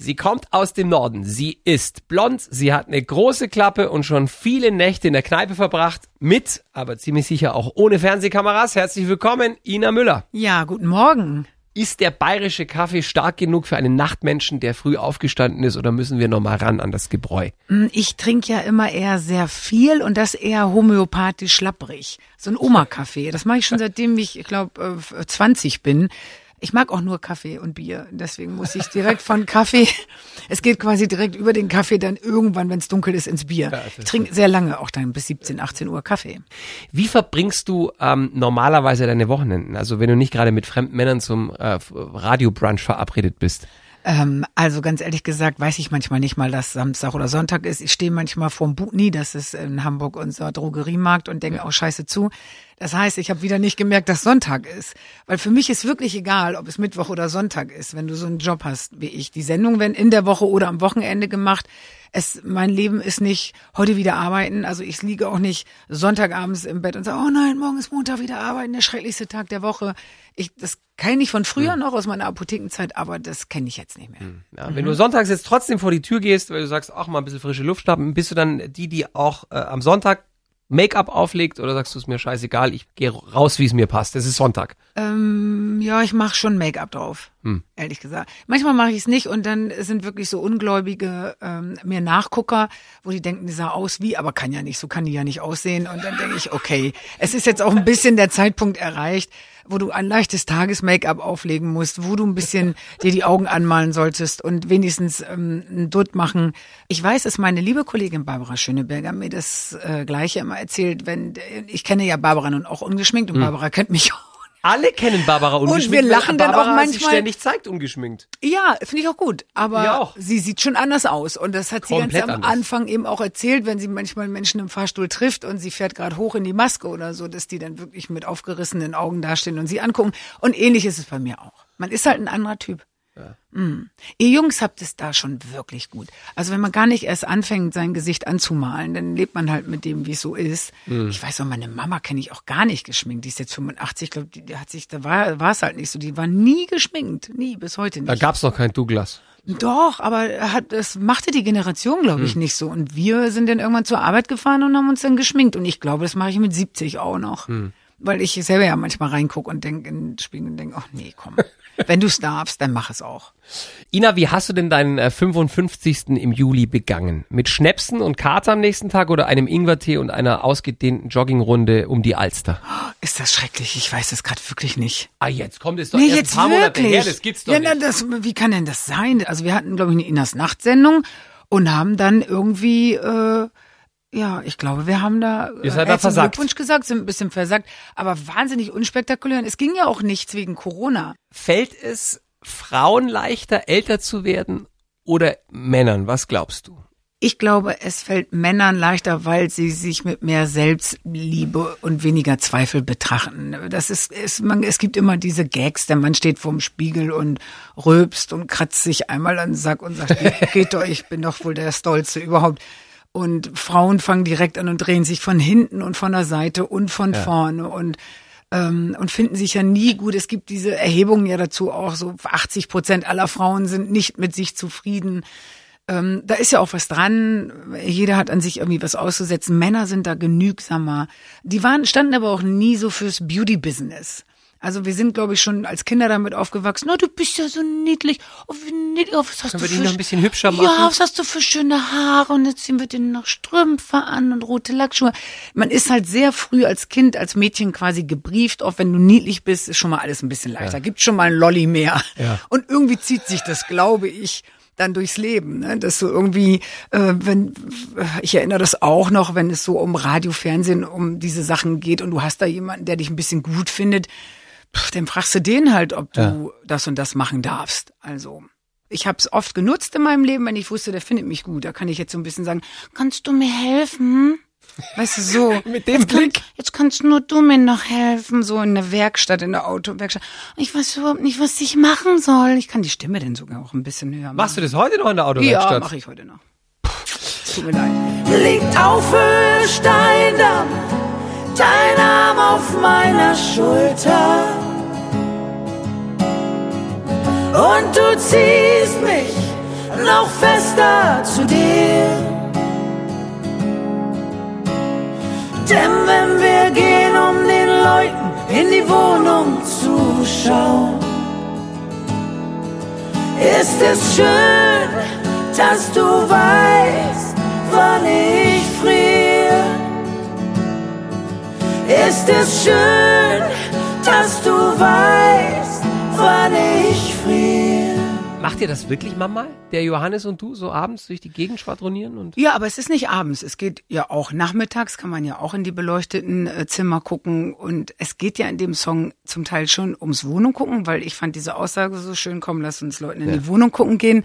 Sie kommt aus dem Norden. Sie ist blond, sie hat eine große Klappe und schon viele Nächte in der Kneipe verbracht. Mit, aber ziemlich sicher auch ohne Fernsehkameras. Herzlich willkommen, Ina Müller. Ja, guten Morgen. Ist der bayerische Kaffee stark genug für einen Nachtmenschen, der früh aufgestanden ist, oder müssen wir nochmal ran an das Gebräu? Hm, Ich trinke ja immer eher sehr viel und das eher homöopathisch schlapprig. So ein Oma-Kaffee. Das mache ich schon seitdem ich, ich glaube, 20 bin. Ich mag auch nur Kaffee und Bier. Deswegen muss ich direkt von Kaffee, es geht quasi direkt über den Kaffee dann irgendwann, wenn es dunkel ist, ins Bier. Ich trinke sehr lange, auch dann bis 17, 18 Uhr Kaffee. Wie verbringst du ähm, normalerweise deine Wochenenden? Also wenn du nicht gerade mit fremden Männern zum äh, Radiobrunch verabredet bist? Ähm, also ganz ehrlich gesagt, weiß ich manchmal nicht mal, dass Samstag oder Sonntag ist. Ich stehe manchmal vorm Butni, das ist in Hamburg unser Drogeriemarkt und denke auch scheiße zu. Das heißt, ich habe wieder nicht gemerkt, dass Sonntag ist. Weil für mich ist wirklich egal, ob es Mittwoch oder Sonntag ist, wenn du so einen Job hast wie ich. Die Sendungen werden in der Woche oder am Wochenende gemacht. Es, mein Leben ist nicht heute wieder arbeiten. Also ich liege auch nicht Sonntagabends im Bett und sage, oh nein, morgen ist Montag wieder arbeiten, der schrecklichste Tag der Woche. Ich, das kenne ich von früher noch aus meiner Apothekenzeit, aber das kenne ich jetzt nicht mehr. Ja, wenn du sonntags jetzt trotzdem vor die Tür gehst, weil du sagst, ach mal ein bisschen frische Luft schnappen, bist du dann die, die auch äh, am Sonntag Make-up auflegt oder sagst du es mir scheißegal, ich gehe raus, wie es mir passt. Es ist Sonntag. Ähm, ja, ich mache schon Make-up drauf, ehrlich gesagt. Manchmal mache ich es nicht und dann sind wirklich so ungläubige ähm, mir Nachgucker, wo die denken, die sah aus wie, aber kann ja nicht, so kann die ja nicht aussehen. Und dann denke ich, okay, es ist jetzt auch ein bisschen der Zeitpunkt erreicht, wo du ein leichtes Tages-Make-up auflegen musst, wo du ein bisschen dir die Augen anmalen solltest und wenigstens ähm, einen Dutt machen. Ich weiß, dass meine liebe Kollegin Barbara Schöneberger mir das äh, Gleiche immer erzählt, wenn ich kenne ja Barbara nun auch ungeschminkt und Barbara kennt mich auch Alle kennen Barbara ungeschminkt. wir weil lachen dann auch sich manchmal- ständig zeigt ungeschminkt. Ja, finde ich auch gut. Aber auch. sie sieht schon anders aus. Und das hat sie Komplett ganz am anders. Anfang eben auch erzählt, wenn sie manchmal Menschen im Fahrstuhl trifft und sie fährt gerade hoch in die Maske oder so, dass die dann wirklich mit aufgerissenen Augen dastehen und sie angucken. Und ähnlich ist es bei mir auch. Man ist halt ein anderer Typ. Mm. Ihr Jungs habt es da schon wirklich gut. Also wenn man gar nicht erst anfängt, sein Gesicht anzumalen, dann lebt man halt mit dem, wie es so ist. Mhm. Ich weiß auch, meine Mama kenne ich auch gar nicht geschminkt. Die ist jetzt 85, ich glaube, die, die hat sich, da war, war es halt nicht so. Die war nie geschminkt. Nie, bis heute nicht. Da gab's noch kein Douglas. Doch, aber er hat, das machte die Generation, glaube ich, nicht so. Und wir sind dann irgendwann zur Arbeit gefahren und haben uns dann geschminkt. Und ich glaube, das mache ich mit 70 auch noch. Weil ich selber ja manchmal reingucke und denke in den Spiegel und denke, ach nee, komm. Wenn du es darfst, dann mach es auch. Ina, wie hast du denn deinen äh, 55. im Juli begangen? Mit Schnäpsen und Kater am nächsten Tag oder einem Ingwertee und einer ausgedehnten Joggingrunde um die Alster? Ist das schrecklich? Ich weiß es gerade wirklich nicht. Ah, jetzt kommt es doch Nee, jetzt ein paar Monate wirklich. her, das gibt's doch ja, nicht. Na, das, wie kann denn das sein? Also wir hatten, glaube ich, eine Inas Nachtsendung und haben dann irgendwie, äh, ja, ich glaube, wir haben da Ihr seid äh, da herzlichen versagt. Glückwunsch gesagt, sind ein bisschen versagt, aber wahnsinnig unspektakulär. Und Es ging ja auch nichts wegen Corona. Fällt es Frauen leichter, älter zu werden oder Männern? Was glaubst du? Ich glaube, es fällt Männern leichter, weil sie sich mit mehr Selbstliebe und weniger Zweifel betrachten. Das ist, es, man, es gibt immer diese Gags, der Mann steht vorm Spiegel und rülpst und kratzt sich einmal an den Sack und sagt, geht doch, ich bin doch wohl der Stolze überhaupt. Und Frauen fangen direkt an und drehen sich von hinten und von der Seite und von vorne und ähm, und finden sich ja nie gut. Es gibt diese Erhebungen ja dazu auch, so 80 Prozent aller Frauen sind nicht mit sich zufrieden. Ähm, da ist ja auch was dran. Jeder hat an sich irgendwie was auszusetzen. Männer sind da genügsamer. Die waren, standen aber auch nie so fürs Beauty-Business. Also wir sind, glaube ich, schon als Kinder damit aufgewachsen. Na, du bist ja so niedlich. Oh, wie niedlich. Oh, was hast Können du wir für noch ein bisschen hübscher machen? Ja, was hast du für schöne Haare? Und jetzt ziehen wir dir noch Strümpfe an und rote Lackschuhe. Man ist halt sehr früh als Kind, als Mädchen quasi gebrieft. Auch wenn du niedlich bist, ist schon mal alles ein bisschen leichter. Gibt schon mal ein Lolli mehr. Ja. Und irgendwie zieht sich das, glaube ich, dann durchs Leben, ne? dass du irgendwie, äh, wenn ich erinnere das auch noch, wenn es so um Radio, Fernsehen, um diese Sachen geht und du hast da jemanden, der dich ein bisschen gut findet, pff, dann fragst du den halt, ob du das und das machen darfst. Also ich habe es oft genutzt in meinem Leben, wenn ich wusste, der findet mich gut. Da kann ich jetzt so ein bisschen sagen, kannst du mir helfen? Weißt du, so. Mit dem jetzt kann- Blick. Jetzt kannst nur du mir noch helfen, so in der Werkstatt, in der Autowerkstatt. Ich weiß überhaupt nicht, was ich machen soll. Ich kann die Stimme denn sogar auch ein bisschen höher machen. Machst du das heute noch in der Ja, Autowerkstatt? mache ich heute noch. Es tut mir leid. liegt auf Steindamm, dein Arm auf meiner Schulter. Und du ziehst mich noch fester zu dir. Denn wenn wir gehen, um den Leuten in die Wohnung zu schauen, ist es schön, dass du weißt, wann ich friere. Ist es schön, dass du weißt, wann ich friere. Macht ihr das wirklich manchmal? Der Johannes und du so abends durch die Gegend schwadronieren und Ja, aber es ist nicht abends. Es geht ja auch nachmittags, kann man ja auch in die beleuchteten äh, Zimmer gucken. Und es geht ja in dem Song zum Teil schon ums Wohnung gucken, weil ich fand diese Aussage so schön, komm, lass uns Leuten in die Wohnung gucken gehen,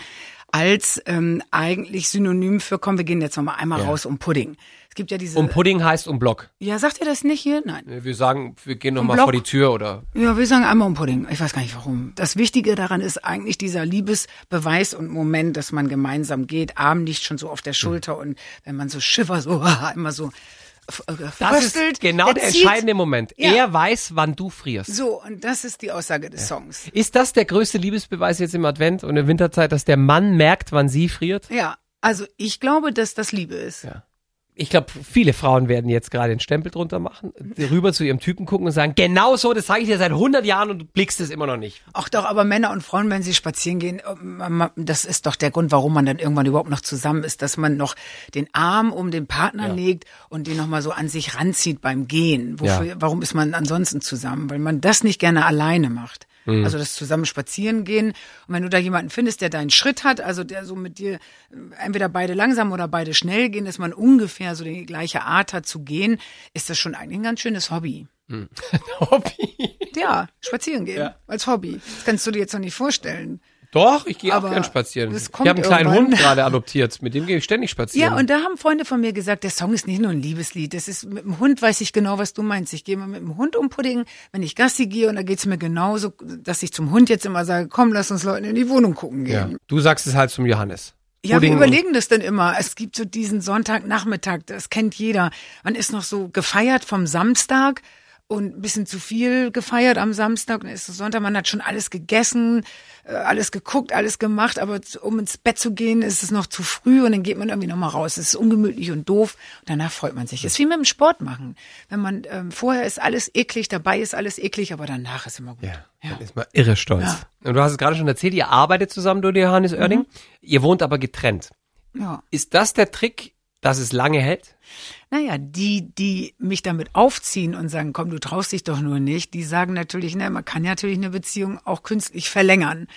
als ähm, eigentlich Synonym für, komm, wir gehen jetzt noch mal einmal Ja. raus um Pudding. Es gibt ja diese... um Pudding heißt um Block. ja, sagt ihr das nicht hier? Nein. Wir sagen, wir gehen noch mal Block? vor die Tür oder Ja, wir sagen einmal um Pudding. Ich weiß gar nicht warum. Das Wichtige daran ist eigentlich dieser Liebesbeweis und Moment, dass man gemeinsam geht. Arm nicht schon so auf der Schulter und wenn man so schiffer, so immer so äh, Das ist genau der zieht- entscheidende Moment. Ja. Er weiß, wann du frierst. So, und das ist die Aussage des Songs. Ist das der größte Liebesbeweis jetzt im Advent und in der Winterzeit, dass der Mann merkt, wann sie friert? Ja, also ich glaube, dass das Liebe ist. Ja. Ich glaube, viele Frauen werden jetzt gerade den Stempel drunter machen, rüber zu ihrem Typen gucken und sagen, genau so, das sage ich dir seit 100 Jahren und du blickst es immer noch nicht. Ach doch, aber Männer und Frauen, wenn sie spazieren gehen, ähm, das ist doch der Grund, warum man dann irgendwann überhaupt noch zusammen ist, dass man noch den Arm um den Partner Ja. legt und den nochmal so an sich ranzieht beim Gehen. Wofür, Ja. Warum ist man ansonsten zusammen? Weil man das nicht gerne alleine macht. Mhm. Also das zusammen spazieren gehen. Und wenn du da jemanden findest, der deinen Schritt hat, also der so mit dir äh, entweder beide langsam oder beide schnell gehen, dass man ungefähr so die gleiche Art hat zu gehen, ist das schon eigentlich ein ganz schönes Hobby. Hobby. Ja, spazieren gehen Ja. als Hobby. Das kannst du dir jetzt noch nicht vorstellen. Doch, ich gehe auch gern spazieren. Ich habe einen kleinen irgendwann. Hund gerade adoptiert, mit dem gehe ich ständig spazieren. Ja, und da haben Freunde von mir gesagt, der Song ist nicht nur ein Liebeslied. Das ist mit dem Hund weiß ich genau, was du meinst. Ich gehe mal mit dem Hund um Pudding, wenn ich Gassi gehe und da geht's mir genauso, dass ich zum Hund jetzt immer sage, komm, lass uns Leuten in die Wohnung gucken ja. gehen. Du sagst es halt zum Johannes. Ja, wir überlegen das dann immer. Es gibt so diesen Sonntagnachmittag, das kennt jeder. Man ist noch so gefeiert vom Samstag und ein bisschen zu viel gefeiert am Samstag. Dann ist es Sonntag, man hat schon alles gegessen, äh, alles geguckt, alles gemacht, aber um ins Bett zu gehen, ist es noch zu früh und dann geht man irgendwie nochmal raus. Es ist ungemütlich und doof und danach freut man sich. Es ist wie mit dem Sport machen. Wenn man ähm, vorher ist alles eklig, dabei ist alles eklig, aber danach ist immer gut. Ja, dann ist man irre stolz. Und du hast es gerade schon erzählt, ihr arbeitet zusammen, du und Johannes Oerding. Mhm. Ihr wohnt aber getrennt. ja. Ist das der Trick, dass es lange hält? Naja, die, die mich damit aufziehen und sagen, komm, du traust dich doch nur nicht, die sagen natürlich, na, man kann ja natürlich eine Beziehung auch künstlich verlängern.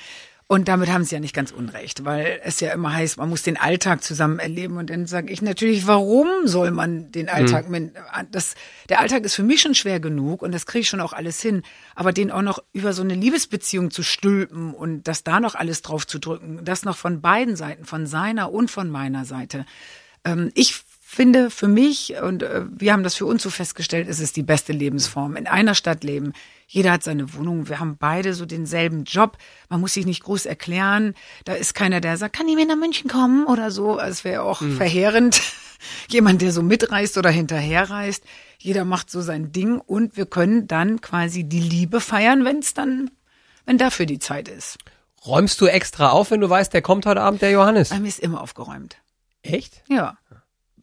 Und damit haben sie ja nicht ganz unrecht, weil es ja immer heißt, man muss den Alltag zusammen erleben. Und dann sage ich natürlich, warum soll man den Alltag mit, das, der Alltag ist für mich schon schwer genug und das kriege ich schon auch alles hin. Aber den auch noch über so eine Liebesbeziehung zu stülpen und das da noch alles drauf zu drücken, das noch von beiden Seiten, von seiner und von meiner Seite. Ähm, ich finde für mich, und äh, wir haben das für uns so festgestellt, ist es die beste Lebensform. In einer Stadt leben. Jeder hat seine Wohnung. Wir haben beide so denselben Job. Man muss sich nicht groß erklären. Da ist keiner, der sagt, kann ich mit nach München kommen oder so. Es wäre auch verheerend. Jemand, der so mitreist oder hinterherreist. Jeder macht so sein Ding und wir können dann quasi die Liebe feiern, wenn es dann, wenn dafür die Zeit ist. Räumst du extra auf, wenn du weißt, der kommt heute Abend, der Johannes? Bei mir ist immer aufgeräumt. Echt? Ja.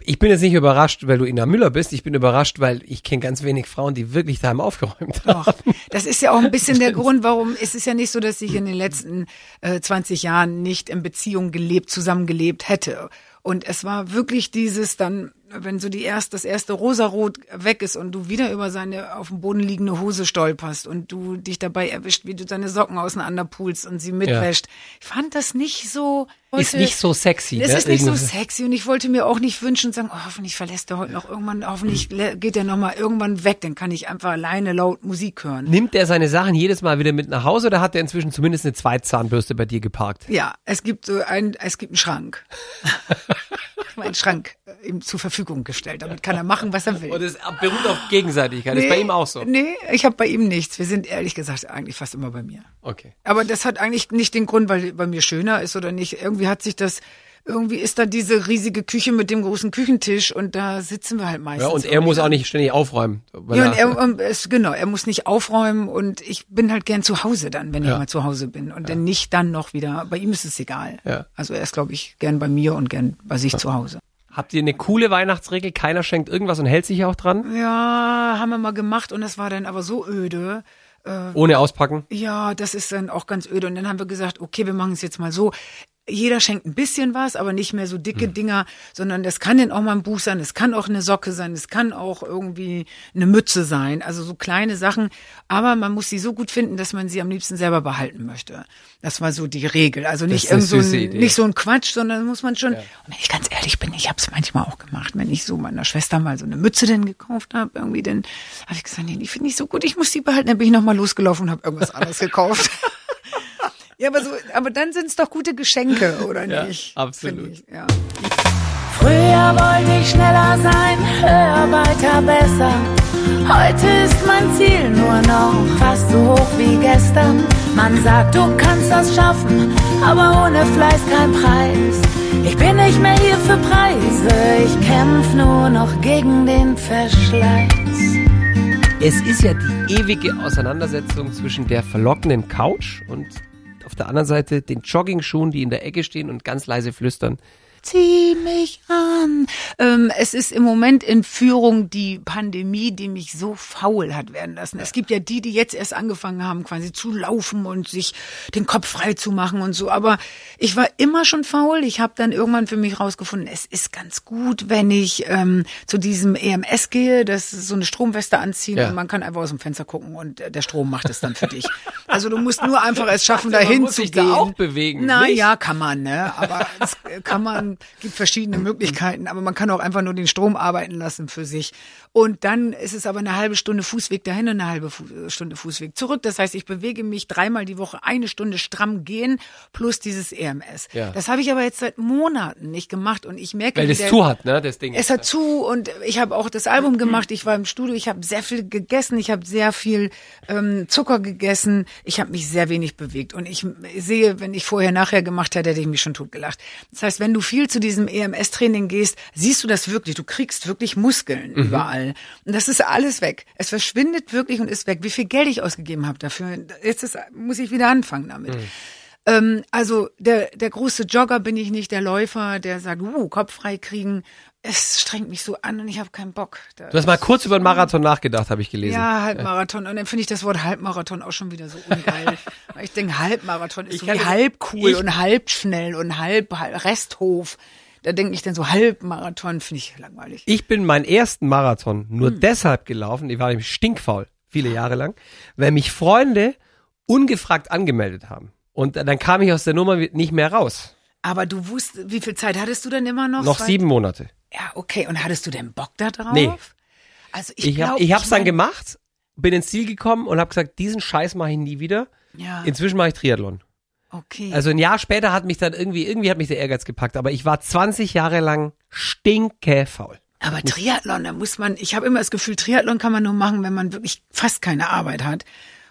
Ich bin jetzt nicht überrascht, weil du Ina Müller bist. Ich bin überrascht, weil ich kenne ganz wenig Frauen, die wirklich daheim aufgeräumt haben. Doch. Das ist ja auch ein bisschen der Grund, warum es ist ja nicht so, dass ich in den letzten äh, 20 Jahren nicht in Beziehung gelebt, zusammengelebt hätte. Und es war wirklich dieses dann, wenn so die erst, das erste Rosarot weg ist und du wieder über seine auf dem Boden liegende Hose stolperst und du dich dabei erwischt, wie du seine Socken auseinanderpulst und sie mitwäscht. Ich fand das nicht so. Ist nicht so sexy. Es ne? ist nicht so sexy und ich wollte mir auch nicht wünschen und sagen, oh, hoffentlich verlässt er heute noch irgendwann, hoffentlich geht er noch mal irgendwann weg, dann kann ich einfach alleine laut Musik hören. Nimmt er seine Sachen jedes Mal wieder mit nach Hause oder hat er inzwischen zumindest eine Zweitzahnbürste bei dir geparkt? Ja, es gibt so ein, es gibt einen Schrank. Ich habe einen Schrank äh, ihm zur Verfügung gestellt. Damit kann er machen, was er will. Und es beruht auf Gegenseitigkeit. ist bei ihm auch so. Nee, ich habe bei ihm nichts. Wir sind ehrlich gesagt eigentlich fast immer bei mir. Okay. Aber das hat eigentlich nicht den Grund, weil bei mir schöner ist oder nicht. Irgendwie hat sich das irgendwie ist da diese riesige Küche mit dem großen Küchentisch und da sitzen wir halt meistens. Ja, und er muss auch nicht ständig aufräumen. Ja, und er- um, es, genau, er muss nicht aufräumen und ich bin halt gern zu Hause dann, wenn Ja. ich mal zu Hause bin und dann nicht dann noch wieder. Bei ihm ist es egal. Ja. Also er ist, glaube ich, gern bei mir und gern bei sich zu Hause. Habt ihr eine coole Weihnachtsregel? Keiner schenkt irgendwas und hält sich auch dran? Ja, haben wir mal gemacht und das war dann aber so öde. Ohne auspacken? Ja, das ist dann auch ganz öde. Und dann haben wir gesagt, okay, wir machen es jetzt mal so. Jeder schenkt ein bisschen was, aber nicht mehr so dicke Hm. Dinger, sondern das kann dann auch mal ein Buch sein, es kann auch eine Socke sein, es kann auch irgendwie eine Mütze sein, also so kleine Sachen. Aber man muss sie so gut finden, dass man sie am liebsten selber behalten möchte. Das war so die Regel. Also nicht irgend so ein, Idee. nicht so ein Quatsch, sondern muss man schon. Und wenn ich ganz ehrlich bin, ich habe es manchmal auch gemacht, wenn ich so meiner Schwester mal so eine Mütze denn gekauft habe, irgendwie, dann habe ich gesagt, nee, die finde ich so gut, ich muss die behalten. Dann bin ich noch mal losgelaufen und habe irgendwas anderes gekauft. Ja, aber so, aber dann sind es doch gute Geschenke, oder Ja, nicht? absolut. Ich, ja. Früher wollte ich schneller sein, höher, weiter, besser. Heute ist mein Ziel nur noch fast so hoch wie gestern. Man sagt, du kannst das schaffen, aber ohne Fleiß kein Preis. Ich bin nicht mehr hier für Preise, ich kämpf nur noch gegen den Verschleiß. Es ist ja die ewige Auseinandersetzung zwischen der verlockenden Couch und auf der anderen Seite den Joggingschuhen, die in der Ecke stehen und ganz leise flüstern. Zieh mich an. Ähm, es ist im Moment in Führung die Pandemie, die mich so faul hat werden lassen. Es gibt ja die, die jetzt erst angefangen haben, quasi zu laufen und sich den Kopf frei zu machen und so. Aber ich war immer schon faul. Ich habe dann irgendwann für mich rausgefunden, es ist ganz gut, wenn ich ähm, zu diesem EMS gehe, das ist so eine Stromweste anziehen Ja. und man kann einfach aus dem Fenster gucken und äh, der Strom macht es dann für dich. Also du musst nur einfach es schaffen, man dahin zu sich da gehen. auch bewegen, Na nicht? ja, kann man, ne? Aber es kann man, gibt verschiedene Möglichkeiten, aber man kann auch einfach nur den Strom arbeiten lassen für sich. Und dann ist es aber eine halbe Stunde Fußweg dahin und eine halbe Fu Stunde Fußweg zurück. Das heißt, ich bewege mich dreimal die Woche eine Stunde stramm gehen plus dieses EMS. Ja. Das habe ich aber jetzt seit Monaten nicht gemacht und ich merke, Weil der- zu hat, ne, das Ding. es hat zu und ich habe auch das Album gemacht. Ich war im Studio, ich habe sehr viel gegessen, ich habe sehr viel ähm, Zucker gegessen, ich habe mich sehr wenig bewegt und ich sehe, wenn ich vorher nachher gemacht hätte, hätte ich mich schon totgelacht. Das heißt, wenn du viel zu diesem EMS-Training gehst, siehst du das wirklich. Du kriegst wirklich Muskeln überall und das ist alles weg. Es verschwindet wirklich und ist weg. Wie viel Geld ich ausgegeben habe dafür, jetzt ist, muss ich wieder anfangen damit. Ähm, also der, der große Jogger bin ich nicht, der Läufer, der sagt, uh, Kopf frei kriegen. Es strengt mich so an und ich habe keinen Bock. Da- Du hast mal kurz über den Marathon nachgedacht, habe ich gelesen. ja, Halbmarathon. Und dann finde ich das Wort Halbmarathon auch schon wieder so ungeil. Weil ich denke, Halbmarathon ist Ich so wie halb cool ich- und halb schnell und halb, halb Resthof. Da denke ich dann so Halbmarathon, finde ich langweilig. Ich bin meinen ersten Marathon nur Hm. deshalb gelaufen, ich war nämlich stinkfaul, viele Jahre lang, weil mich Freunde ungefragt angemeldet haben. Und dann kam ich aus der Nummer nicht mehr raus. Aber du wusstest, wie viel Zeit hattest du denn immer noch? Noch sieben Monate. Ja, okay. Und hattest du denn Bock da drauf? Nee. Also ich, Ich, hab, glaub, ich hab's dann mein- gemacht, bin ins Ziel gekommen und habe gesagt, diesen Scheiß mache ich nie wieder. Ja, Inzwischen mache ich Triathlon. okay. Also ein Jahr später hat mich dann irgendwie, irgendwie hat mich der Ehrgeiz gepackt, aber ich war 20 Jahre lang stinkefaul. Aber Triathlon, da muss man, ich habe immer das Gefühl, Triathlon kann man nur machen, wenn man wirklich fast keine Arbeit hat,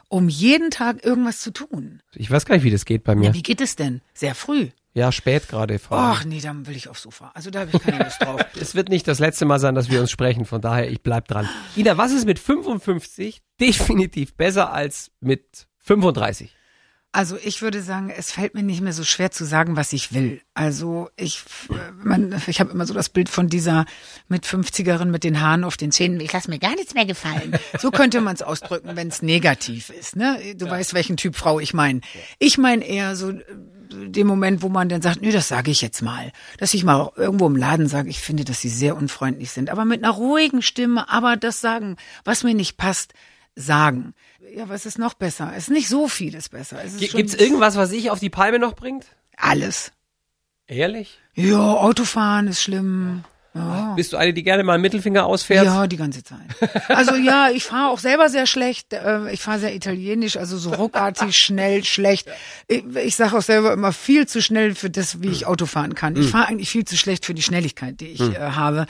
um jeden Tag irgendwas zu tun. Ich weiß gar nicht, wie das geht bei mir. Ja, wie geht es denn? Sehr früh. Ja, spät gerade. allem. Ach nee, dann will ich aufs Sofa. Also da habe ich keine Lust drauf. Es wird nicht das letzte Mal sein, dass wir uns sprechen, von daher, ich bleib dran. Ina, was ist mit 55 definitiv besser als mit 35? Also ich würde sagen, es fällt mir nicht mehr so schwer zu sagen, was ich will. Also ich, äh, man, ich habe immer so das Bild von dieser mit 50erin mit den Haaren auf den Zähnen. Ich lasse mir gar nichts mehr gefallen. So könnte man es ausdrücken, wenn es negativ ist. Ne? Du weißt, welchen Typ Frau ich meine. Ich meine eher so den Moment, wo man dann sagt, nö, das sage ich jetzt mal. Dass ich mal irgendwo im Laden sage, ich finde, dass sie sehr unfreundlich sind. Aber mit einer ruhigen Stimme, aber das sagen, was mir nicht passt, sagen. Ja, was ist noch besser? Es ist nicht so vieles besser. Gibt's irgendwas, was ich auf die Palme noch bringt? alles. Ehrlich? Ja, Autofahren ist schlimm. Ja. Bist du eine, die gerne mal einen Mittelfinger ausfährt? Ja, die ganze Zeit. Also ja, ich fahre auch selber sehr schlecht. Äh, Ich fahre sehr italienisch, also so ruckartig, schnell, schlecht. Ich, ich sage auch selber immer viel zu schnell für das, wie ich Auto fahren kann. Ich fahre eigentlich viel zu schlecht für die Schnelligkeit, die ich äh, habe.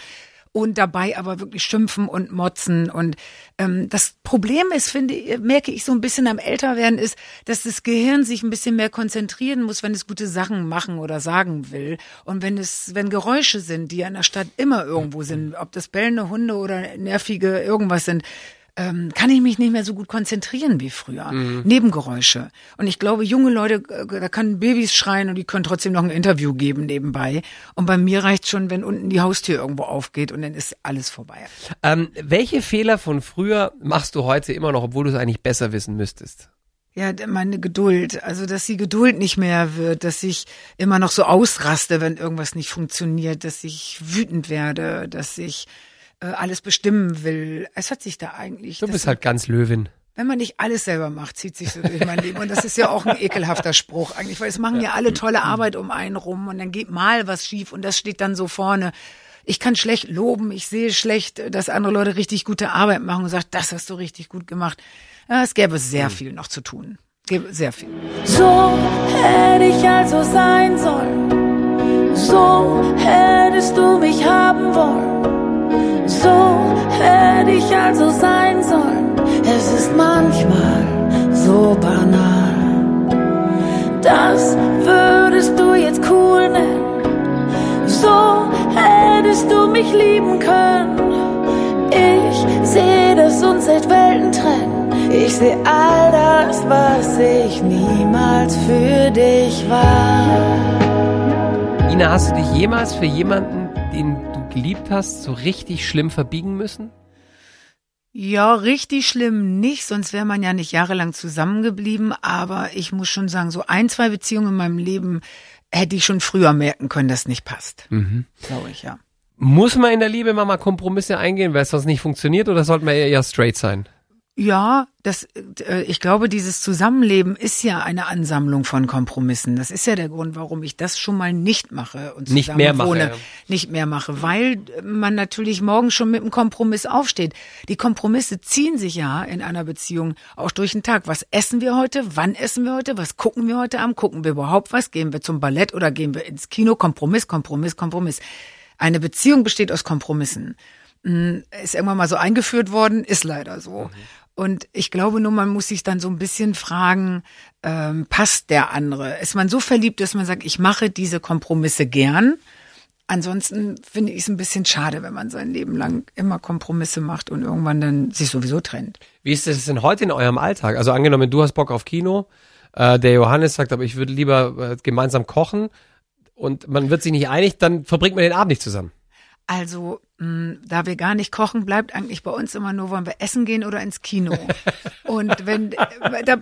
Und dabei aber wirklich schimpfen und motzen. Und ähm, das Problem ist, finde merke ich so ein bisschen am Älterwerden, ist, dass das Gehirn sich ein bisschen mehr konzentrieren muss, wenn es gute Sachen machen oder sagen will. Und wenn es, wenn Geräusche sind, die in der Stadt immer irgendwo sind, ob das bellende Hunde oder nervige irgendwas sind, ähm, kann ich mich nicht mehr so gut konzentrieren wie früher. Mhm. Nebengeräusche. Und ich glaube, junge Leute, äh, da können Babys schreien und die können trotzdem noch ein Interview geben nebenbei. Und bei mir reicht schon, wenn unten die Haustür irgendwo aufgeht und dann ist alles vorbei. Ähm, welche Fehler von früher machst du heute immer noch, obwohl du es eigentlich besser wissen müsstest? Ja, meine Geduld. Also, dass die Geduld nicht mehr wird, dass ich immer noch so ausraste, wenn irgendwas nicht funktioniert, dass ich wütend werde, dass ich äh, alles bestimmen will. Es hat sich da eigentlich. Du bist halt ganz Löwin. Wenn man nicht alles selber macht, zieht sich so durch mein Leben. Und das ist ja auch ein ekelhafter Spruch eigentlich, weil es machen ja alle tolle Arbeit um einen rum und dann geht mal was schief und das steht dann so vorne. Ich kann schlecht loben, ich sehe schlecht, dass andere Leute richtig gute Arbeit machen und sagt, das hast du richtig gut gemacht. Ja, es gäbe sehr viel noch zu tun. Gäbe sehr viel. So hätte ich also sein sollen. So hättest du mich haben wollen. So hätte ich also sein sollen. Es ist manchmal so banal. Das würdest du jetzt cool nennen. So hättest du mich lieben können. Ich sehe, dass uns seit Welten trennen. Ich sehe all das, was ich niemals für dich war. Ina, hast du dich jemals für jemanden, den geliebt hast, so richtig schlimm verbiegen müssen? Ja, richtig schlimm nicht, sonst wäre man ja nicht jahrelang zusammengeblieben. Aber ich muss schon sagen, so ein, zwei Beziehungen in meinem Leben hätte ich schon früher merken können, dass nicht passt. Mhm. Glaube ich, ja. Muss man in der Liebe mal Kompromisse eingehen, weil es sonst nicht funktioniert, oder sollte man eher straight sein? Ja, das, äh, ich glaube, dieses Zusammenleben ist ja eine Ansammlung von Kompromissen. Das ist ja der Grund, warum ich das schon mal nicht mache und nicht mehr mache, ja. nicht mehr mache, weil man natürlich morgen schon mit einem Kompromiss aufsteht. Die Kompromisse ziehen sich ja in einer Beziehung auch durch den Tag. Was essen wir heute? Wann essen wir heute? Was gucken wir heute Abend? Gucken wir überhaupt was? Gehen wir zum Ballett oder gehen wir ins Kino? Kompromiss, Kompromiss, Kompromiss. Eine Beziehung besteht aus Kompromissen hm, ist irgendwann mal so eingeführt worden, ist leider so. Und ich glaube nur, man muss sich dann so ein bisschen fragen, ähm, passt der andere? Ist man so verliebt, dass man sagt, ich mache diese Kompromisse gern? Ansonsten finde ich es ein bisschen schade, wenn man sein Leben lang immer Kompromisse macht und irgendwann dann sich sowieso trennt. Wie ist das denn heute in eurem Alltag? Also angenommen, du hast Bock auf Kino, äh, der Johannes sagt, aber ich würde lieber äh, gemeinsam kochen und man wird sich nicht einig, dann verbringt man den Abend nicht zusammen. Also da wir gar nicht kochen, bleibt eigentlich bei uns immer nur, wollen wir essen gehen oder ins Kino. Und wenn, äh, da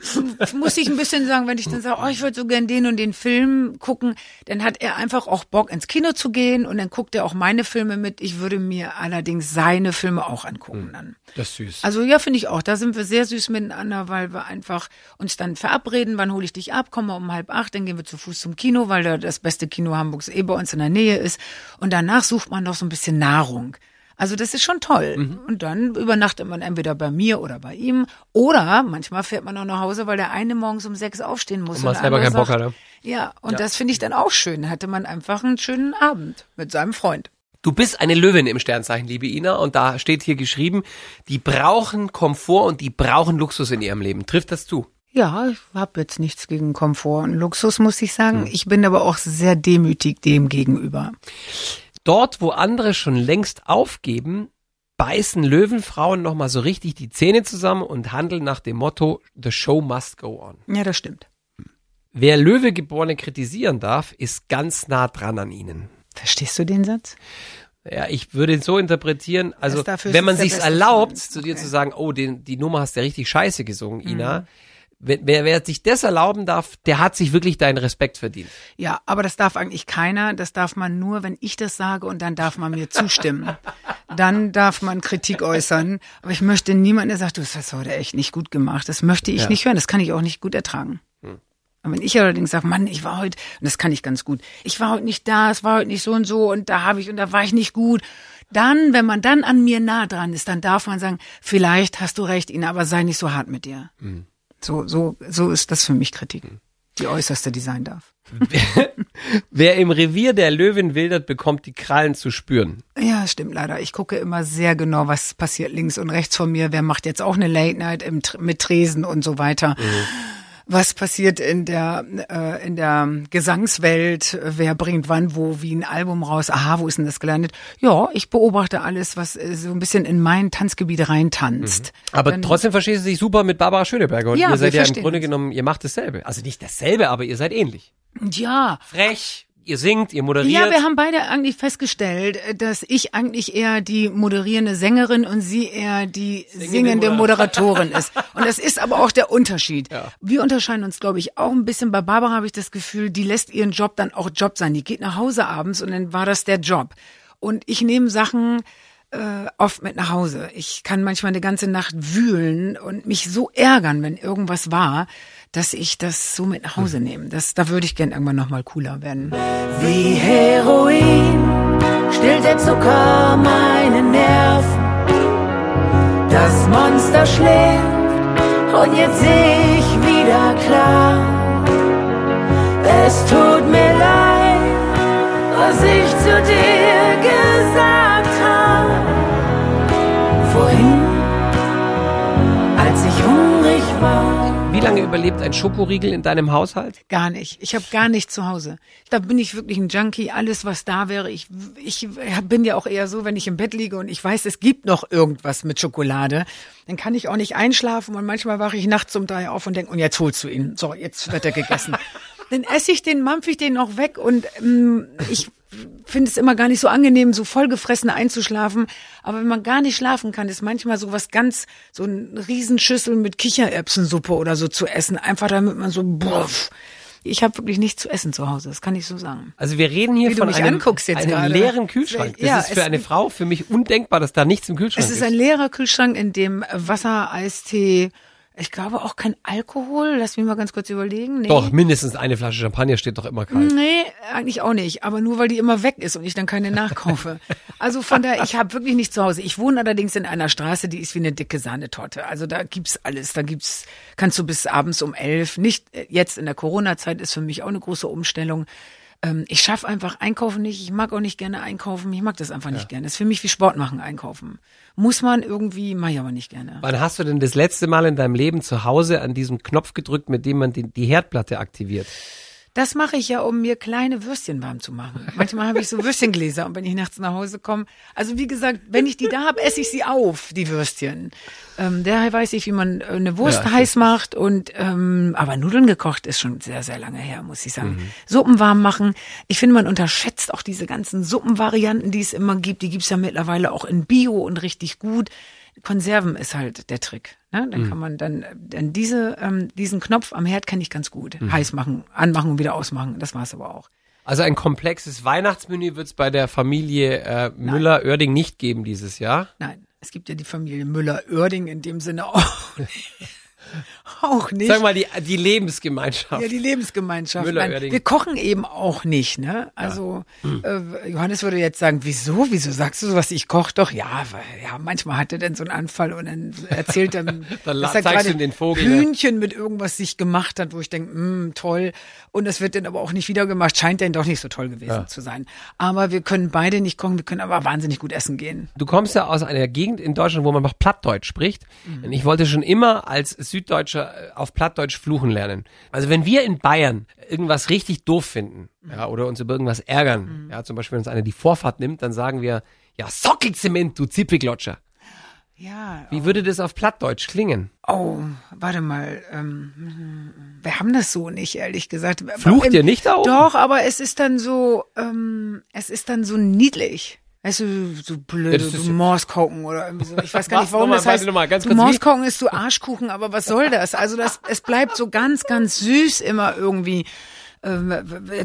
muss ich ein bisschen sagen, wenn ich dann sage, oh, ich würde so gern den und den Film gucken, dann hat er einfach auch Bock ins Kino zu gehen und dann guckt er auch meine Filme mit. Ich würde mir allerdings seine Filme auch angucken hm, dann. Das ist süß. Also ja, finde ich auch. Da sind wir sehr süß miteinander, weil wir einfach uns dann verabreden, wann hole ich dich ab, kommen wir um halb acht, dann gehen wir zu Fuß zum Kino, weil da das beste Kino Hamburgs eh bei uns in der Nähe ist. Und danach sucht man noch so ein bisschen Nahrung. Also das ist schon toll. Mhm. Und dann übernachtet man entweder bei mir oder bei ihm. Oder manchmal fährt man auch nach Hause, weil der eine morgens um sechs aufstehen muss. Und man selber keinen Bock hat. Ja, und ja. das finde ich dann auch schön. Hatte man einfach einen schönen Abend mit seinem Freund. Du bist eine Löwin im Sternzeichen, liebe Ina, und da steht hier geschrieben, die brauchen Komfort und die brauchen Luxus in ihrem Leben. Trifft das zu? Ja, ich habe jetzt nichts gegen Komfort und Luxus, muss ich sagen. Hm. Ich bin aber auch sehr demütig dem gegenüber. Dort, wo andere schon längst aufgeben, beißen Löwenfrauen nochmal so richtig die Zähne zusammen und handeln nach dem Motto, the show must go on. Ja, das stimmt. Wer Löwegeborene kritisieren darf, ist ganz nah dran an ihnen. Verstehst du den Satz? Ja, ich würde ihn so interpretieren, also wenn man sich erlaubt, zu dir okay. zu sagen, oh, den, die Nummer hast du ja richtig scheiße gesungen, Ina, mhm wer, wer sich das erlauben darf, der hat sich wirklich deinen Respekt verdient. Ja, aber das darf eigentlich keiner. Das darf man nur, wenn ich das sage und dann darf man mir zustimmen. dann darf man Kritik äußern. Aber ich möchte niemanden, der sagt, du hast das heute echt nicht gut gemacht. Das möchte ich ja. nicht hören. Das kann ich auch nicht gut ertragen. Hm. Und wenn ich allerdings sage, Mann, ich war heute, und das kann ich ganz gut, ich war heute nicht da, es war heute nicht so und so und da habe ich und da war ich nicht gut. Dann, wenn man dann an mir nah dran ist, dann darf man sagen, vielleicht hast du recht, Ina, aber sei nicht so hart mit dir. Mhm. So, so, so ist das für mich Kritik. die äußerste, die sein darf. Wer im Revier der Löwen wildert, bekommt die Krallen zu spüren. Ja, stimmt leider. Ich gucke immer sehr genau, was passiert links und rechts von mir. Wer macht jetzt auch eine Late Night im, mit Tresen und so weiter. Mhm was passiert in der äh, in der Gesangswelt, wer bringt wann wo wie ein Album raus, aha, wo ist denn das gelandet? Ja, ich beobachte alles, was äh, so ein bisschen in mein Tanzgebiet reintanzt. Mhm. Aber Dann, trotzdem verstehst du dich super mit Barbara Schöneberger und ja, ihr seid ja im Grunde genommen, ihr macht dasselbe. Also nicht dasselbe, aber ihr seid ähnlich. Ja. Frech, ihr singt, ihr moderiert. Ja, wir haben beide eigentlich festgestellt, dass ich eigentlich eher die moderierende Sängerin und sie eher die singende, singende Moderatorin ist. Und das ist aber auch der Unterschied. Ja. Wir unterscheiden uns, glaube ich, auch ein bisschen. Bei Barbara habe ich das Gefühl, die lässt ihren Job dann auch Job sein. Die geht nach Hause abends und dann war das der Job. Und ich nehme Sachen äh, oft mit nach Hause. Ich kann manchmal eine ganze Nacht wühlen und mich so ärgern, wenn irgendwas war dass ich das so mit nach Hause hm. nehme. Das, da würde ich gern irgendwann nochmal cooler werden. Wie Heroin stillt der Zucker meine Nerven. Das Monster schläft und jetzt seh ich wieder klar. Es tut mir lange überlebt ein Schokoriegel in deinem Haushalt? Gar nicht. Ich habe gar nichts zu Hause. Da bin ich wirklich ein Junkie. Alles, was da wäre. Ich, ich bin ja auch eher so, wenn ich im Bett liege und ich weiß, es gibt noch irgendwas mit Schokolade, dann kann ich auch nicht einschlafen und manchmal wache ich nachts um drei auf und denke, und jetzt holst du ihn. So, jetzt wird er gegessen. dann esse ich den, mampf ich den noch weg und ähm, ich finde es immer gar nicht so angenehm, so vollgefressen einzuschlafen. Aber wenn man gar nicht schlafen kann, ist manchmal so was ganz, so ein Riesenschüssel mit Kichererbsensuppe oder so zu essen. Einfach damit man so, boah, ich habe wirklich nichts zu essen zu Hause, das kann ich so sagen. Also wir reden hier Wie von einem, einem leeren Kühlschrank. Das ja, ist für eine Frau für mich undenkbar, dass da nichts im Kühlschrank ist. Es ist ein leerer Kühlschrank, in dem Wasser, Eistee, ich glaube auch kein Alkohol. Lass mich mal ganz kurz überlegen. Nee. Doch, mindestens eine Flasche Champagner steht doch immer kalt. Nee, eigentlich auch nicht. Aber nur, weil die immer weg ist und ich dann keine nachkaufe. also von daher, ich habe wirklich nichts zu Hause. Ich wohne allerdings in einer Straße, die ist wie eine dicke Sahnetorte. Also da gibt's alles. Da gibt's, kannst du bis abends um elf. Nicht äh, jetzt in der Corona-Zeit ist für mich auch eine große Umstellung ähm, ich schaffe einfach Einkaufen nicht. Ich mag auch nicht gerne einkaufen. Ich mag das einfach nicht ja. gerne. Das ist für mich wie Sport machen, einkaufen. Muss man irgendwie, mach ich aber nicht gerne. Wann hast du denn das letzte Mal in deinem Leben zu Hause an diesem Knopf gedrückt, mit dem man die, die Herdplatte aktiviert? Das mache ich ja, um mir kleine Würstchen warm zu machen. Manchmal habe ich so Würstchengläser und wenn ich nachts nach Hause komme, also wie gesagt, wenn ich die da habe, esse ich sie auf, die Würstchen. Ähm, daher weiß ich, wie man äh, eine Wurst ja, heiß macht und ähm, aber Nudeln gekocht ist schon sehr, sehr lange her, muss ich sagen. Mhm. Suppen warm machen. Ich finde, man unterschätzt auch diese ganzen Suppenvarianten, die es immer gibt. Die gibt's ja mittlerweile auch in Bio und richtig gut. Konserven ist halt der Trick. Ne? Dann mhm. kann man dann, dann diese, ähm, diesen Knopf am Herd kenne ich ganz gut. Mhm. Heiß machen, anmachen und wieder ausmachen. Das war's aber auch. Also ein komplexes Weihnachtsmenü wird es bei der Familie äh, Müller-Oerding nicht geben dieses Jahr? Nein, es gibt ja die Familie Müller-Oerding in dem Sinne auch. Auch nicht. Sag mal, die, die Lebensgemeinschaft. Ja, die Lebensgemeinschaft. Nein, wir kochen eben auch nicht, ne? Also, ja. hm. äh, Johannes würde jetzt sagen, wieso, wieso sagst du sowas? Ich koche doch. Ja, weil, ja, manchmal hat er dann so einen Anfall und dann erzählt er, dann dass er gerade den Vogel, Hühnchen mit irgendwas sich gemacht hat, wo ich denke, mm, toll. Und das wird dann aber auch nicht wieder gemacht. Scheint dann doch nicht so toll gewesen ja. zu sein. Aber wir können beide nicht kochen, wir können aber wahnsinnig gut essen gehen. Du kommst ja aus einer Gegend in Deutschland, wo man noch Plattdeutsch spricht. Mhm. Und ich wollte schon immer als Süd Süddeutscher äh, auf Plattdeutsch fluchen lernen. Also wenn wir in Bayern irgendwas richtig doof finden, ja, oder uns über irgendwas ärgern, mhm. ja, zum Beispiel wenn uns einer die Vorfahrt nimmt, dann sagen wir, ja, Sockelzement, du Zipfelglotscher. Ja. Wie oh. würde das auf Plattdeutsch klingen? Oh, warte mal. Ähm, wir haben das so nicht, ehrlich gesagt. Flucht ihr nicht auch? Doch, aber es ist dann so, ähm, es ist dann so niedlich. Weißt du, so blöd, ja, so Morskoken oder irgendwie so. Ich weiß gar nicht, warum das heißt. Mal, ganz du Morskoken ist so Arschkuchen, aber was soll das? Also das, es bleibt so ganz, ganz süß immer irgendwie. Ähm,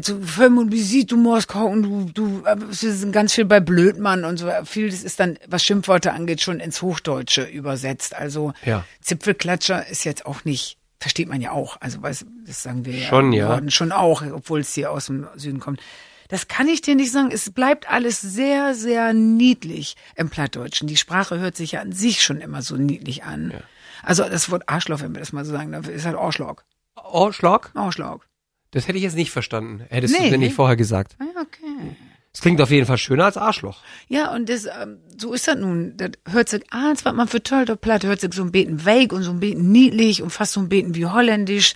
so Visite, du Morskoken, du, du, es ist ganz viel bei Blödmann und so. Viel, das ist dann, was Schimpfworte angeht, schon ins Hochdeutsche übersetzt. Also ja. Zipfelklatscher ist jetzt auch nicht versteht man ja auch. Also was, das sagen wir schon, ja, ja. schon auch, obwohl es hier aus dem Süden kommt. Das kann ich dir nicht sagen. Es bleibt alles sehr, sehr niedlich im Plattdeutschen. Die Sprache hört sich ja an sich schon immer so niedlich an. Ja. Also das Wort Arschloch, wenn wir das mal so sagen, ist halt Arschloch. Arschloch? Arschloch. Das hätte ich jetzt nicht verstanden. Hättest nee. du mir nicht vorher gesagt. Ah, okay. Es klingt auf jeden Fall schöner als Arschloch. Ja, und das, ähm, so ist das nun. Das hört sich, ah, war man für toll, der Platt hört sich so ein Beten weich und so ein Beten niedlich und fast so ein Beten wie holländisch.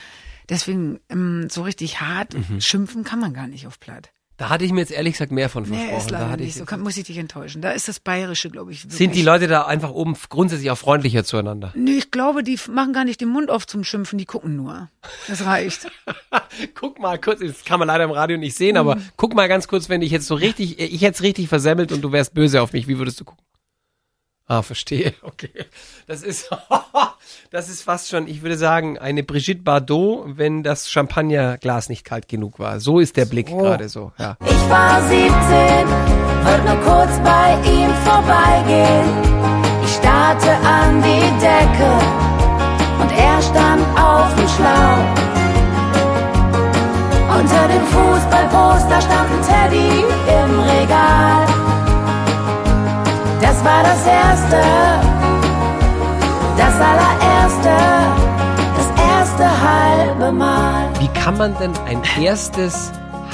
Deswegen, ähm, so richtig hart mhm. schimpfen kann man gar nicht auf Platt. Da hatte ich mir jetzt ehrlich gesagt mehr von versprochen. Nee, ist leider nicht so. Kann, muss ich dich enttäuschen. Da ist das Bayerische, glaube ich. Wirklich. Sind die Leute da einfach oben grundsätzlich auch freundlicher zueinander? Nee, ich glaube, die machen gar nicht den Mund auf zum Schimpfen, die gucken nur. Das reicht. guck mal kurz, das kann man leider im Radio nicht sehen, mhm. aber guck mal ganz kurz, wenn ich jetzt so richtig, ich hätte es richtig versemmelt und du wärst böse auf mich, wie würdest du gucken? Ah, verstehe. Okay. Das ist, das ist fast schon, ich würde sagen, eine Brigitte Bardot, wenn das Champagnerglas nicht kalt genug war. So ist der Blick so. gerade so, ja. Ich war 17, wollte nur kurz bei ihm vorbeigehen. Ich starrte an die Decke und er stand auf dem Schlauch. Unter dem Fußballposter stand ein Teddy im Regal. Das war das erste, das allererste, das erste halbe Mal. Wie kann man denn ein erstes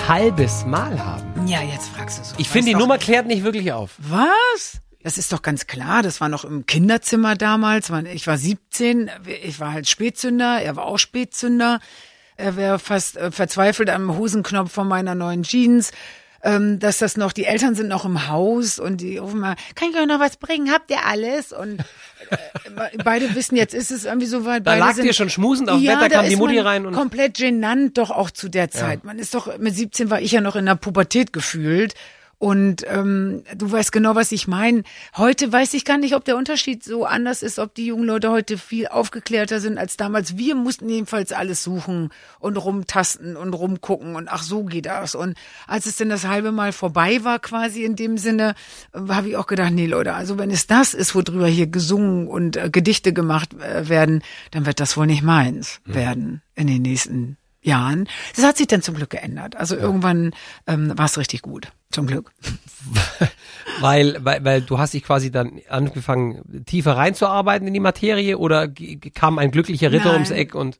halbes Mal haben? Ja, jetzt fragst du so. Ich finde, die Nummer klärt nicht wirklich auf. Was? Das ist doch ganz klar. Das war noch im Kinderzimmer damals. Ich war 17, ich war halt Spätzünder, er war auch Spätzünder. Er wäre fast äh, verzweifelt am Hosenknopf von meiner neuen Jeans ähm, dass das noch, die Eltern sind noch im Haus und die rufen mal, kann ich euch noch was bringen? Habt ihr alles? Und äh, beide wissen, jetzt ist es irgendwie so weit. Da beide lag sind, dir schon schmusend auf ja, Bett, da kam die Mutti rein. und Komplett genannt doch auch zu der Zeit. Ja. Man ist doch, mit 17 war ich ja noch in der Pubertät gefühlt. Und ähm, du weißt genau, was ich meine. Heute weiß ich gar nicht, ob der Unterschied so anders ist, ob die jungen Leute heute viel aufgeklärter sind als damals. Wir mussten jedenfalls alles suchen und rumtasten und rumgucken und ach, so geht das. Und als es denn das halbe Mal vorbei war, quasi in dem Sinne, äh, habe ich auch gedacht, nee Leute, also wenn es das ist, worüber hier gesungen und äh, Gedichte gemacht äh, werden, dann wird das wohl nicht meins mhm. werden in den nächsten Jahren. Das hat sich dann zum Glück geändert. Also ja. irgendwann ähm, war es richtig gut. Zum Glück. weil, weil, weil du hast dich quasi dann angefangen, tiefer reinzuarbeiten in die Materie oder kam ein glücklicher Ritter Nein. ums Eck und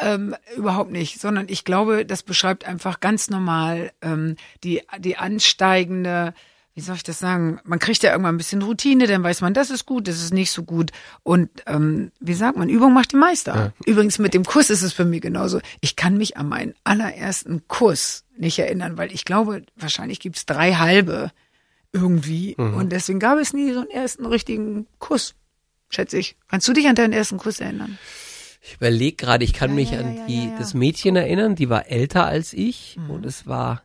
ähm, überhaupt nicht, sondern ich glaube, das beschreibt einfach ganz normal ähm, die, die ansteigende wie soll ich das sagen? Man kriegt ja irgendwann ein bisschen Routine, dann weiß man, das ist gut, das ist nicht so gut. Und ähm, wie sagt man, Übung macht die Meister. Ja. Übrigens mit dem Kuss ist es für mich genauso. Ich kann mich an meinen allerersten Kuss nicht erinnern, weil ich glaube, wahrscheinlich gibt's drei halbe irgendwie. Mhm. Und deswegen gab es nie so einen ersten richtigen Kuss, schätze ich. Kannst du dich an deinen ersten Kuss erinnern? Ich überlege gerade, ich kann ja, mich ja, an die, das Mädchen erinnern, die war älter als ich mhm. und es war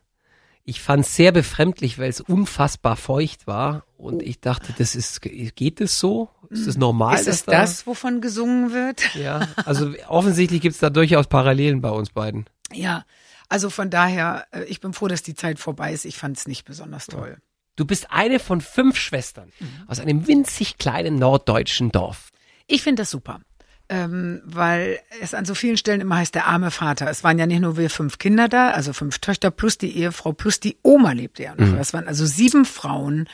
ich fand es sehr befremdlich, weil es unfassbar feucht war und ich dachte, das ist, geht es so? Ist das normal? Ist es da? das, wovon gesungen wird? Ja, also offensichtlich gibt es da durchaus Parallelen bei uns beiden. Ja, also von daher, äh, ich bin froh, dass die Zeit vorbei ist. Ich fand es nicht besonders toll. Du bist eine von fünf Schwestern mhm. aus einem winzig kleinen norddeutschen Dorf. Ich finde das super ähm, weil es an so vielen Stellen immer heißt, der arme Vater. Es waren ja nicht nur wir fünf Kinder da, also fünf Töchter plus die Ehefrau plus die Oma lebte ja noch. Mhm. Das waren also sieben Frauen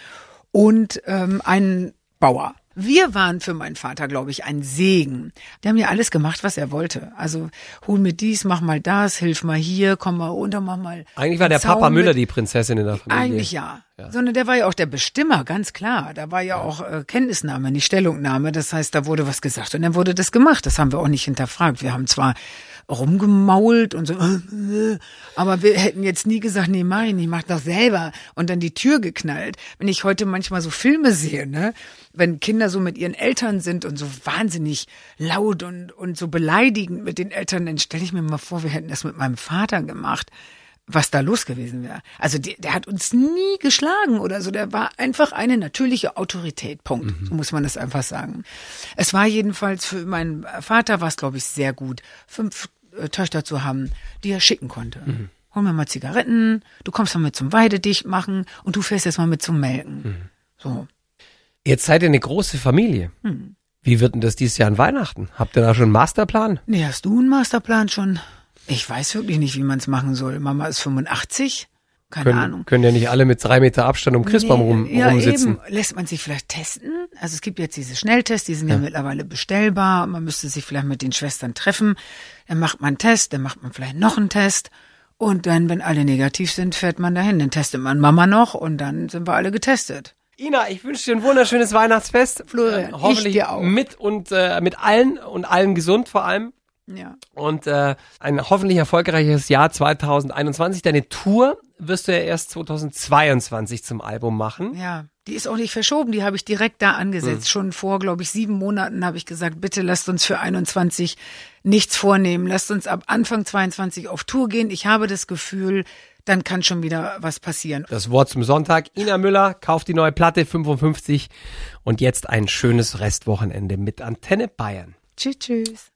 und ähm, ein Bauer. Wir waren für meinen Vater, glaube ich, ein Segen. Der haben ja alles gemacht, was er wollte. Also hol mir dies, mach mal das, hilf mal hier, komm mal runter, mach mal. Eigentlich war der Zaun Papa Müller die Prinzessin in der Familie. Eigentlich ja. Ja. Sondern der war ja auch der Bestimmer, ganz klar. Da war ja, ja. auch äh, Kenntnisnahme, nicht Stellungnahme. Das heißt, da wurde was gesagt und dann wurde das gemacht. Das haben wir auch nicht hinterfragt. Wir haben zwar rumgemault und so, aber wir hätten jetzt nie gesagt, nee, mach ich nicht, mach doch selber und dann die Tür geknallt. Wenn ich heute manchmal so Filme sehe, ne, wenn Kinder so mit ihren Eltern sind und so wahnsinnig laut und, und so beleidigend mit den Eltern, dann stelle ich mir mal vor, wir hätten das mit meinem Vater gemacht was da los gewesen wäre. Also die, der hat uns nie geschlagen oder so. Der war einfach eine natürliche Autorität. Punkt. Mhm. So muss man das einfach sagen. Es war jedenfalls für meinen Vater war es, glaube ich, sehr gut. Fünf äh, Töchter zu haben, die er schicken konnte. Mhm. Hol mir mal Zigaretten, du kommst mal mit zum Weidedicht machen und du fährst jetzt mal mit zum Melken. Mhm. So. Jetzt seid ihr eine große Familie. Mhm. Wie wird denn das dieses Jahr an Weihnachten? Habt ihr da schon einen Masterplan? Nee, hast du einen Masterplan schon? Ich weiß wirklich nicht, wie man es machen soll. Mama ist 85. Keine können, Ahnung. Können ja nicht alle mit drei Meter Abstand um Christbaum rum, ja, rumsitzen. Eben. Lässt man sich vielleicht testen? Also es gibt jetzt diese Schnelltests, die sind ja. ja mittlerweile bestellbar. Man müsste sich vielleicht mit den Schwestern treffen. Dann macht man einen Test, dann macht man vielleicht noch einen Test. Und dann, wenn alle negativ sind, fährt man dahin. Dann testet man Mama noch und dann sind wir alle getestet. Ina, ich wünsche dir ein wunderschönes Weihnachtsfest. Florian, äh, hoffentlich ich dir auch. mit und äh, mit allen und allen gesund vor allem. Ja. Und äh, ein hoffentlich erfolgreiches Jahr 2021. Deine Tour wirst du ja erst 2022 zum Album machen. Ja, die ist auch nicht verschoben, die habe ich direkt da angesetzt. Hm. Schon vor, glaube ich, sieben Monaten habe ich gesagt, bitte lasst uns für 21 nichts vornehmen. Lasst uns ab Anfang 22 auf Tour gehen. Ich habe das Gefühl, dann kann schon wieder was passieren. Das Wort zum Sonntag. Ina Müller kauft die neue Platte 55 und jetzt ein schönes Restwochenende mit Antenne Bayern. Tschüss, tschüss.